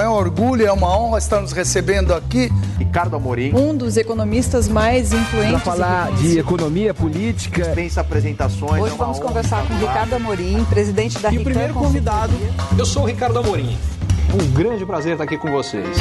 É um orgulho, é uma honra estar nos recebendo aqui. Ricardo Amorim. Um dos economistas mais influentes. Para falar de economia política. Dispensa apresentações. Hoje vamos conversar com Ricardo Amorim, presidente da E o primeiro convidado, eu sou o Ricardo Amorim. Um grande prazer estar aqui com vocês.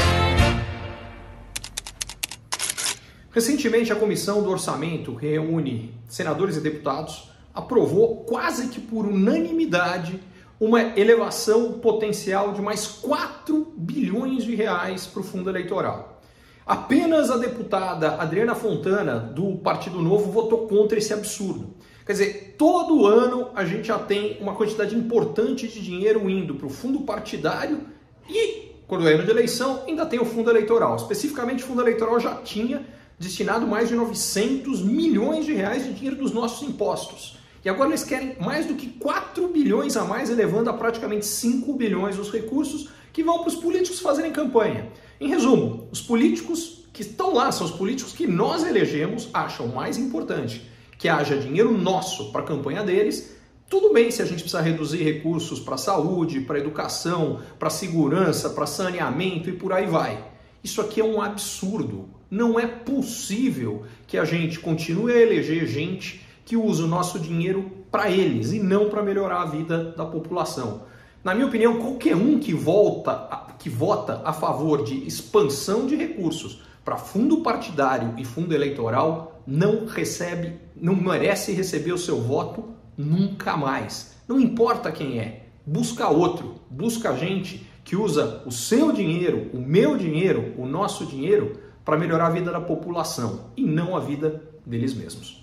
Recentemente, a Comissão do Orçamento, que reúne senadores e deputados, aprovou quase que por unanimidade uma elevação potencial de mais 4 bilhões de reais para o fundo eleitoral. Apenas a deputada Adriana Fontana, do Partido Novo, votou contra esse absurdo. Quer dizer, todo ano a gente já tem uma quantidade importante de dinheiro indo para o fundo partidário e, quando é ano de eleição, ainda tem o fundo eleitoral. Especificamente, o fundo eleitoral já tinha destinado mais de 900 milhões de reais de dinheiro dos nossos impostos. E agora eles querem mais do que 4 bilhões a mais, elevando a praticamente 5 bilhões os recursos que vão para os políticos fazerem campanha. Em resumo, os políticos que estão lá, são os políticos que nós elegemos, acham mais importante que haja dinheiro nosso para a campanha deles. Tudo bem se a gente precisa reduzir recursos para saúde, para educação, para segurança, para saneamento e por aí vai. Isso aqui é um absurdo. Não é possível que a gente continue a eleger gente que usa o nosso dinheiro para eles e não para melhorar a vida da população. Na minha opinião, qualquer um que volta, que vota a favor de expansão de recursos para fundo partidário e fundo eleitoral não recebe, não merece receber o seu voto nunca mais. Não importa quem é, busca outro, busca gente que usa o seu dinheiro, o meu dinheiro, o nosso dinheiro para melhorar a vida da população e não a vida deles mesmos.